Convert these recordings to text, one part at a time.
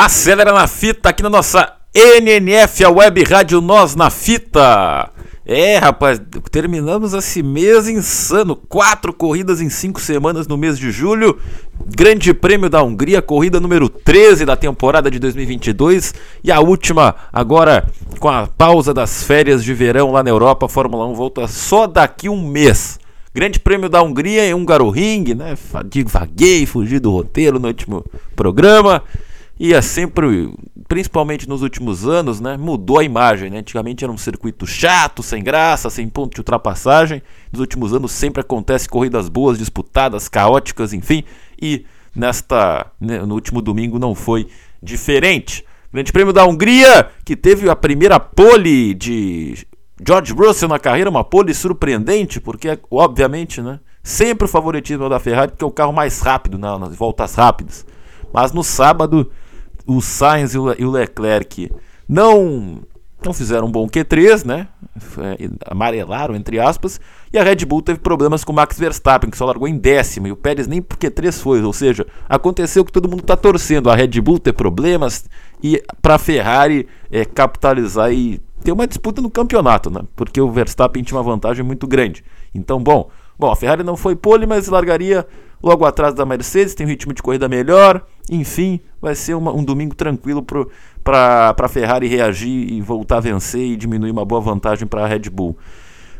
Acelera na fita aqui na nossa NNF, a Web Rádio Nós na Fita. É, rapaz, terminamos esse mês insano. Quatro corridas em cinco semanas no mês de julho. Grande Prêmio da Hungria, corrida número 13 da temporada de 2022. E a última, agora com a pausa das férias de verão lá na Europa. A Fórmula 1 volta só daqui um mês. Grande Prêmio da Hungria em Húngaro Ring, né? Vaguei, fugi do roteiro no último programa. E é sempre, principalmente nos últimos anos, né, mudou a imagem. Né? Antigamente era um circuito chato, sem graça, sem ponto de ultrapassagem. Nos últimos anos sempre acontece corridas boas, disputadas, caóticas, enfim. E nesta, né, no último domingo não foi diferente. Grande Prêmio da Hungria, que teve a primeira pole de George Russell na carreira, uma pole surpreendente, porque obviamente, né, sempre o favoritismo é da Ferrari, porque é o carro mais rápido nas voltas rápidas. Mas no sábado o Sainz e o Leclerc não não fizeram um bom Q3, né? Amarelaram, entre aspas. E a Red Bull teve problemas com o Max Verstappen, que só largou em décimo. E o Pérez nem por Q3 foi. Ou seja, aconteceu que todo mundo está torcendo. A Red Bull ter problemas e para a Ferrari é, capitalizar e ter uma disputa no campeonato, né? Porque o Verstappen tinha uma vantagem muito grande. Então, bom, bom a Ferrari não foi pole, mas largaria logo atrás da Mercedes, tem um ritmo de corrida melhor. Enfim, vai ser uma, um domingo tranquilo para a Ferrari reagir e voltar a vencer e diminuir uma boa vantagem para a Red Bull.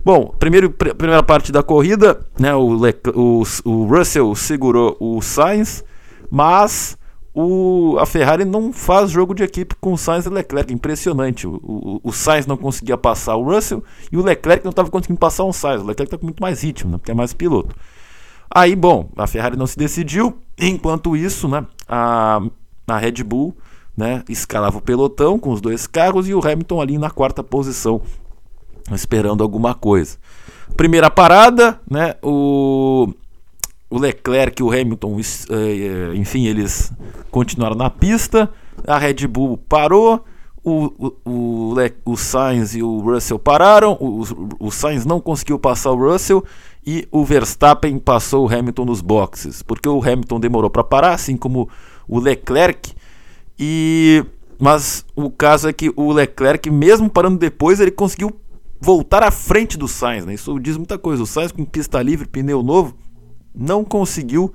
Bom, primeiro, pr primeira parte da corrida, né, o, Le o, o Russell segurou o Sainz, mas o, a Ferrari não faz jogo de equipe com o Sainz e Leclerc. Impressionante. O, o, o Sainz não conseguia passar o Russell e o Leclerc não estava conseguindo passar o Sainz. O Leclerc está com muito mais ritmo, né, porque é mais piloto. Aí, bom, a Ferrari não se decidiu. Enquanto isso, né, a, a Red Bull né, escalava o pelotão com os dois carros e o Hamilton ali na quarta posição, esperando alguma coisa. Primeira parada, né, o, o Leclerc e o Hamilton, eh, enfim, eles continuaram na pista. A Red Bull parou. O, o, o, Sainz e o Russell pararam. O, o Sainz não conseguiu passar o Russell e o Verstappen passou o Hamilton nos boxes, porque o Hamilton demorou para parar, assim como o Leclerc. E mas o caso é que o Leclerc, mesmo parando depois, ele conseguiu voltar à frente do Sainz. Né? Isso diz muita coisa. O Sainz com pista livre, pneu novo, não conseguiu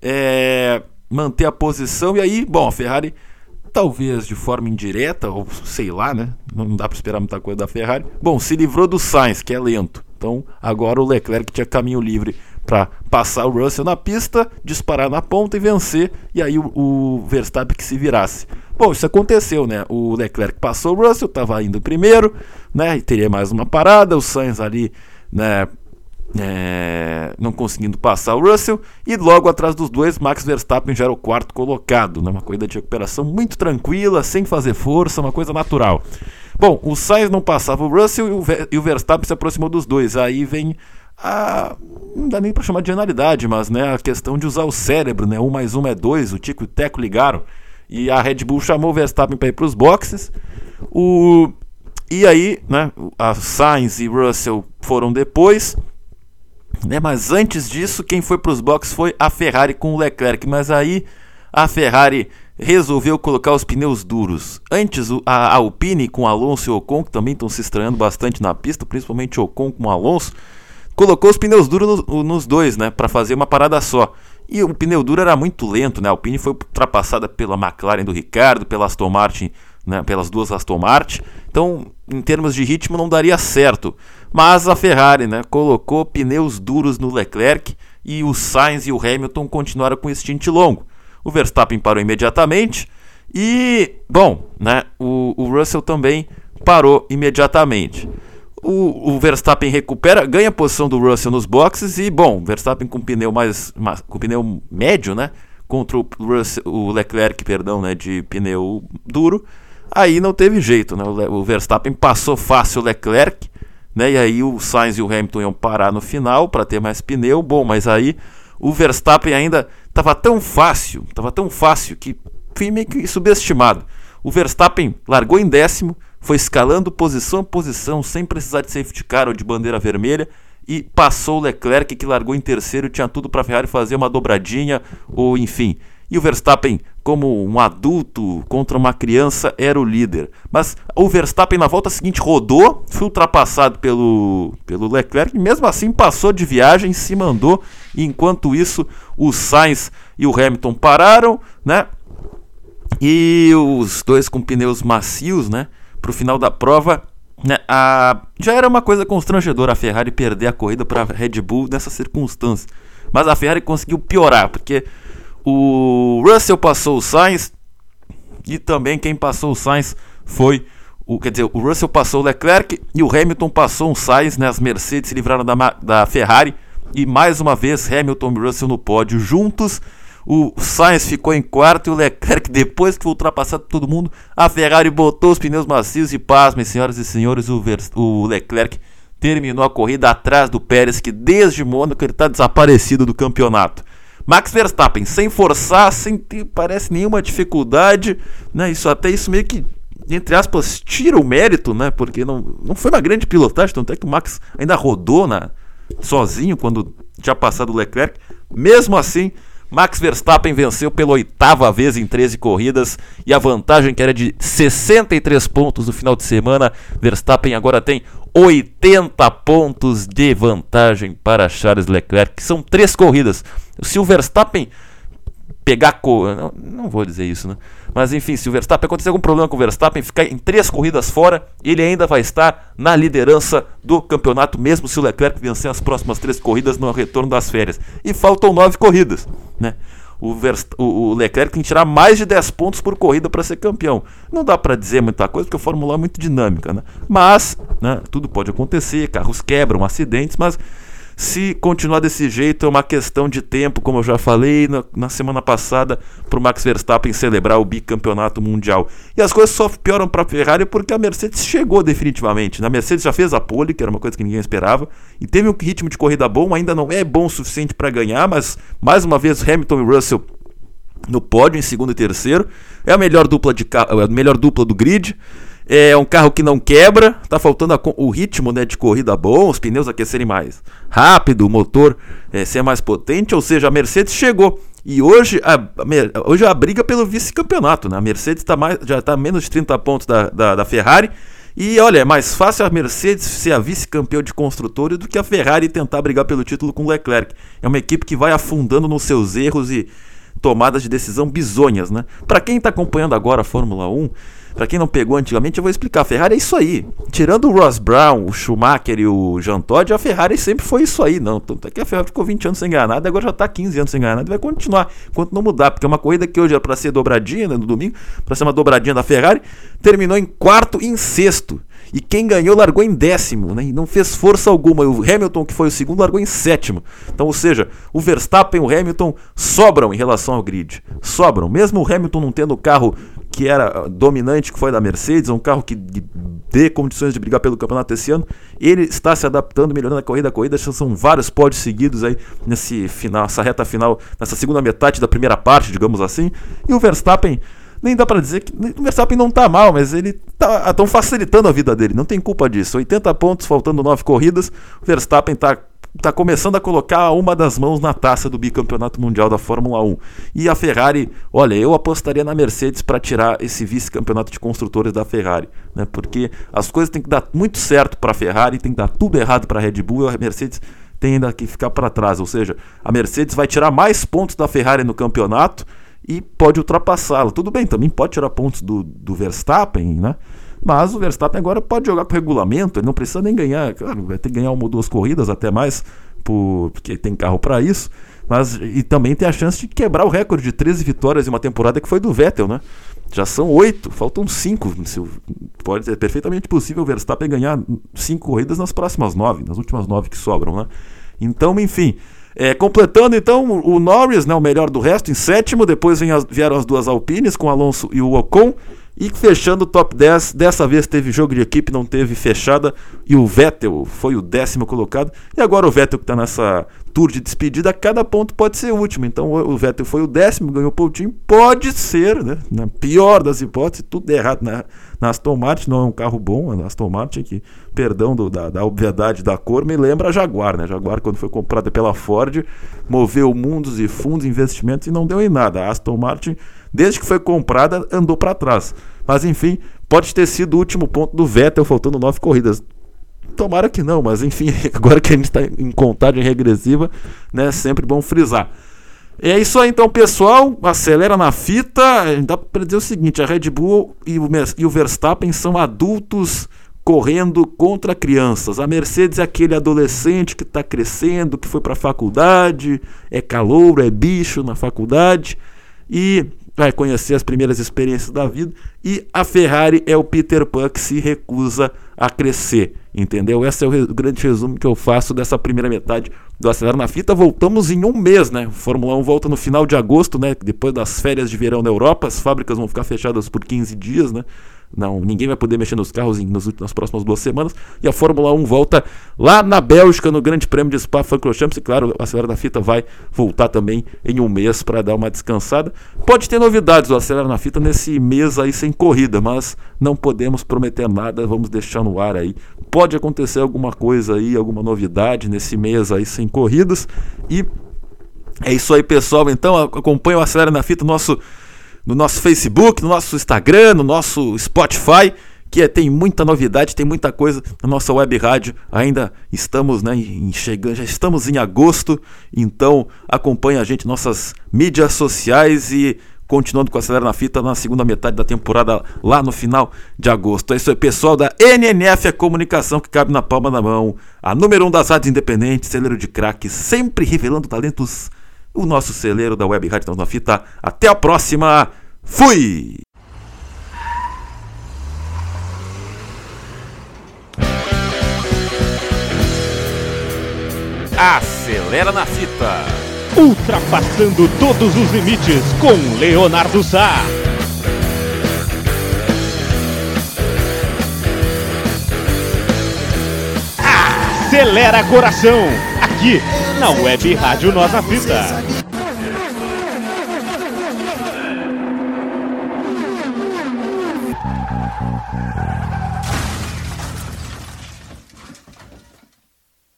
é, manter a posição. E aí, bom, a Ferrari talvez de forma indireta, ou sei lá, né? Não dá para esperar muita coisa da Ferrari. Bom, se livrou do Sainz, que é lento. Então agora o Leclerc tinha caminho livre para passar o Russell na pista, disparar na ponta e vencer, e aí o, o, Verstappen que se virasse. Bom, isso aconteceu, né? O Leclerc passou o Russell, estava indo primeiro, né? E teria mais uma parada, o Sainz ali, né? É, não conseguindo passar o Russell e logo atrás dos dois Max Verstappen já era o quarto colocado, né? uma corrida de recuperação muito tranquila, sem fazer força, uma coisa natural. Bom, o Sainz não passava o Russell e o, Verstappen se aproximou dos dois. Aí vem a. Não dá nem para chamar de genialidade, mas né, a questão de usar o cérebro, né? Um mais um é dois, o Tico e o Teco ligaram. E a Red Bull chamou o Verstappen para ir para os boxes. O... E aí, né, a Sainz e Russell foram depois. Né, mas antes disso, quem foi para os boxes foi a Ferrari com o Leclerc. Mas aí a Ferrari resolveu colocar os pneus duros. Antes, a Alpine com Alonso e Ocon, que também estão se estranhando bastante na pista, principalmente Ocon com Alonso, colocou os pneus duros nos dois, né, para fazer uma parada só. E o pneu duro era muito lento, né? A Alpine foi ultrapassada pela McLaren do Ricardo, pela Aston Martin, né, pelas duas Aston Martin. Então, em termos de ritmo, não daria certo. Mas a Ferrari, né, colocou pneus duros no Leclerc e o Sainz e o Hamilton continuaram com esse stint longo. O Verstappen parou imediatamente e, bom, né, o, o Russell também parou imediatamente. O, o, Verstappen recupera, ganha a posição do Russell nos boxes e, bom, Verstappen com pneu mais, mais com pneu médio, né? contra o, Russell, o Leclerc, perdão, né, de pneu duro. Aí não teve jeito, né? O Verstappen passou fácil o Leclerc, né? E aí o Sainz e o Hamilton iam parar no final para ter mais pneu. Bom, mas aí o Verstappen ainda estava tão fácil, estava tão fácil que fui meio que subestimado. O Verstappen largou em décimo, foi escalando posição a posição sem precisar de safety car ou de bandeira vermelha e passou o Leclerc que largou em terceiro, tinha tudo para a Ferrari fazer uma dobradinha ou enfim. E o Verstappen, como um adulto contra uma criança, era o líder. Mas o Verstappen na volta seguinte rodou, foi ultrapassado pelo, pelo Leclerc, e mesmo assim passou de viagem, se mandou. E enquanto isso, o Sainz e o Hamilton pararam, né? E os dois com pneus macios, né? Para o final da prova, né, a... já era uma coisa constrangedora a Ferrari perder a corrida para a Red Bull nessa circunstância. Mas a Ferrari conseguiu piorar, porque o Russell passou o Sainz e também quem passou o Sainz foi o, quer dizer, o Russell passou o Leclerc e o Hamilton passou o Sainz, né, as Mercedes se livraram da, da Ferrari e mais uma vez Hamilton e Russell no pódio juntos o Sainz ficou em quarto e o Leclerc, depois que foi ultrapassado todo mundo, a Ferrari botou os pneus macios e pasmem, senhoras e senhores, o, o Leclerc terminou a corrida atrás do Pérez, que desde Mônaco ele está desaparecido do campeonato. Max Verstappen, sem forçar, sem ter, parece nenhuma dificuldade, né? Isso até isso meio que, entre aspas, tira o mérito, né? Porque não, não foi uma grande pilotagem, tanto é que o Max ainda rodou na, sozinho quando tinha passado o Leclerc. Mesmo assim, Max Verstappen venceu pela oitava vez em 13 corridas e a vantagem que era de 63 pontos no final de semana, Verstappen agora tem 80 pontos de vantagem para Charles Leclerc, que são três corridas. Se o Verstappen pegar. Co... Não, não, vou dizer isso, né? Mas enfim, se o Verstappen acontecer algum problema com o Verstappen, ficar em três corridas fora, ele ainda vai estar na liderança do campeonato, mesmo se o Leclerc vencer as próximas três corridas no retorno das férias. E faltam nove corridas, né? O, Verst... o Leclerc tem que tirar mais de 10 pontos por corrida para ser campeão. Não dá para dizer muita coisa, porque a Fórmula 1 é muito dinâmica, né? Mas, né, tudo pode acontecer, carros quebram, acidentes, mas se continuar desse jeito, é uma questão de tempo, como eu já falei na, na semana passada, para o Max Verstappen celebrar o bicampeonato mundial. E as coisas só pioram para a Ferrari porque a Mercedes chegou definitivamente. A Mercedes já fez a pole, que era uma coisa que ninguém esperava, e teve um ritmo de corrida bom, ainda não é bom o suficiente para ganhar, mas mais uma vez Hamilton e Russell no pódio em segundo e terceiro. É a melhor dupla, de, é a melhor dupla do grid. É um carro que não quebra, tá faltando a, o ritmo né, de corrida bom, os pneus aquecerem mais rápido, o motor é, ser mais potente, ou seja, a Mercedes chegou. E hoje a, a hoje a briga pelo vice-campeonato, né? A Mercedes tá mais, já está menos de 30 pontos da, da, da Ferrari. E olha, é mais fácil a Mercedes ser a vice-campeão de construtores do que a Ferrari tentar brigar pelo título com o Leclerc. É uma equipe que vai afundando nos seus erros e tomadas de decisão bizonhas, né? Para quem está acompanhando agora a Fórmula 1, para quem não pegou antigamente, eu vou explicar. A Ferrari é isso aí. Tirando o Ross Brown, o Schumacher e o Jean Todt, a Ferrari sempre foi isso aí. Não, tanto é que a Ferrari ficou 20 anos sem ganhar nada, agora já está 15 anos sem ganhar nada e vai continuar enquanto não mudar. Porque é uma corrida que hoje era para ser dobradinha né, no domingo, para ser uma dobradinha da Ferrari, terminou em quarto e em sexto. E quem ganhou largou em décimo, né? E não fez força alguma. E o Hamilton, que foi o segundo, largou em sétimo. Então, ou seja, o Verstappen e o Hamilton sobram em relação ao grid. Sobram. Mesmo o Hamilton não tendo o carro que era dominante, que foi da Mercedes, um carro que dê condições de brigar pelo campeonato esse ano, ele está se adaptando, melhorando a corrida a corrida. São vários pódios seguidos aí nesse final, essa reta final, nessa segunda metade da primeira parte, digamos assim. E o Verstappen nem dá para dizer que o Verstappen não tá mal, mas ele tá tão facilitando a vida dele, não tem culpa disso. 80 pontos, faltando 9 corridas, o Verstappen tá tá começando a colocar uma das mãos na taça do bicampeonato mundial da Fórmula 1. E a Ferrari, olha, eu apostaria na Mercedes para tirar esse vice-campeonato de construtores da Ferrari, né? Porque as coisas têm que dar muito certo para a Ferrari, tem que dar tudo errado para a Red Bull, e a Mercedes tem ainda que ficar para trás, ou seja, a Mercedes vai tirar mais pontos da Ferrari no campeonato e pode ultrapassá-la. Tudo bem, também pode tirar pontos do, do Verstappen, né? Mas o Verstappen agora pode jogar com regulamento, ele não precisa nem ganhar, claro, vai ter que ganhar uma ou duas corridas até mais, por, porque tem carro para isso. Mas e também tem a chance de quebrar o recorde de 13 vitórias em uma temporada que foi do Vettel, né? Já são oito, faltam cinco. Pode ser perfeitamente possível o Verstappen ganhar cinco corridas nas próximas nove, nas últimas nove que sobram, né? Então, enfim, É, completando então o Norris, né, o melhor do resto, em sétimo. Depois vieram as duas Alpines com Alonso e o Ocon. E fechando o top 10, dessa vez teve jogo de equipe, não teve fechada. E o Vettel foi o décimo colocado. E agora o Vettel que está nessa tour de despedida, cada ponto pode ser último. Então o Vettel foi o décimo, ganhou o pontinho. Pode ser, né? Na pior das hipóteses, tudo errado na, Aston Martin. Não é um carro bom, a Aston Martin, que, perdão do, da, da obviedade da cor, me lembra a Jaguar, né? Jaguar, quando foi comprada pela Ford, moveu mundos e fundos, investimentos e não deu em nada. A Aston Martin desde que foi comprada, andou para trás. Mas enfim, pode ter sido o último ponto do Vettel, faltando nove corridas. Tomara que não, mas enfim, agora que a gente está em contagem regressiva, né, sempre bom frisar. É isso aí então, pessoal. Acelera na fita. Dá para dizer o seguinte: a Red Bull e o, Verstappen são adultos correndo contra crianças. A Mercedes é aquele adolescente que está crescendo, que foi para a faculdade, é calouro, é bicho na faculdade. E vai conhecer as primeiras experiências da vida. E a Ferrari é o Peter Pan que se recusa a crescer. Entendeu? Esse é o grande resumo que eu faço dessa primeira metade do Acelera na Fita. Voltamos em um mês, né? Fórmula 1 volta no final de agosto, né? Depois das férias de verão na Europa. As fábricas vão ficar fechadas por 15 dias, né? Não, ninguém vai poder mexer nos carros em, nas, nas, próximas duas semanas. E a Fórmula 1 volta lá na Bélgica, no Grande Prêmio de Spa-Francorchamps. E claro, a Acelera da Fita vai voltar também em um mês para dar uma descansada. Pode ter novidades do Acelera na Fita nesse mês aí sem corrida, mas não podemos prometer nada. Vamos deixar no ar aí. Pode acontecer alguma coisa aí, alguma novidade nesse mês aí sem corridas. E é isso aí, pessoal. Então acompanha o Acelera na Fita, nosso no nosso Facebook, no nosso Instagram, no nosso Spotify, que é, tem muita novidade, tem muita coisa na nossa web rádio. Ainda estamos, né, em, chegando, já estamos em agosto, então acompanha a gente nossas mídias sociais e continuando com a Acelera na Fita na segunda metade da temporada, lá no final de agosto. É isso aí, pessoal da NNF, a comunicação que cabe na palma da mão, a número um das rádios independentes, celeiro de craque, sempre revelando talentos o nosso celeiro da Web Rádio na Fita. Até a próxima. Fui! Acelera na fita. Ultrapassando todos os limites com Leonardo Sá. Acelera coração aqui na Web Rádio Nós na Fita.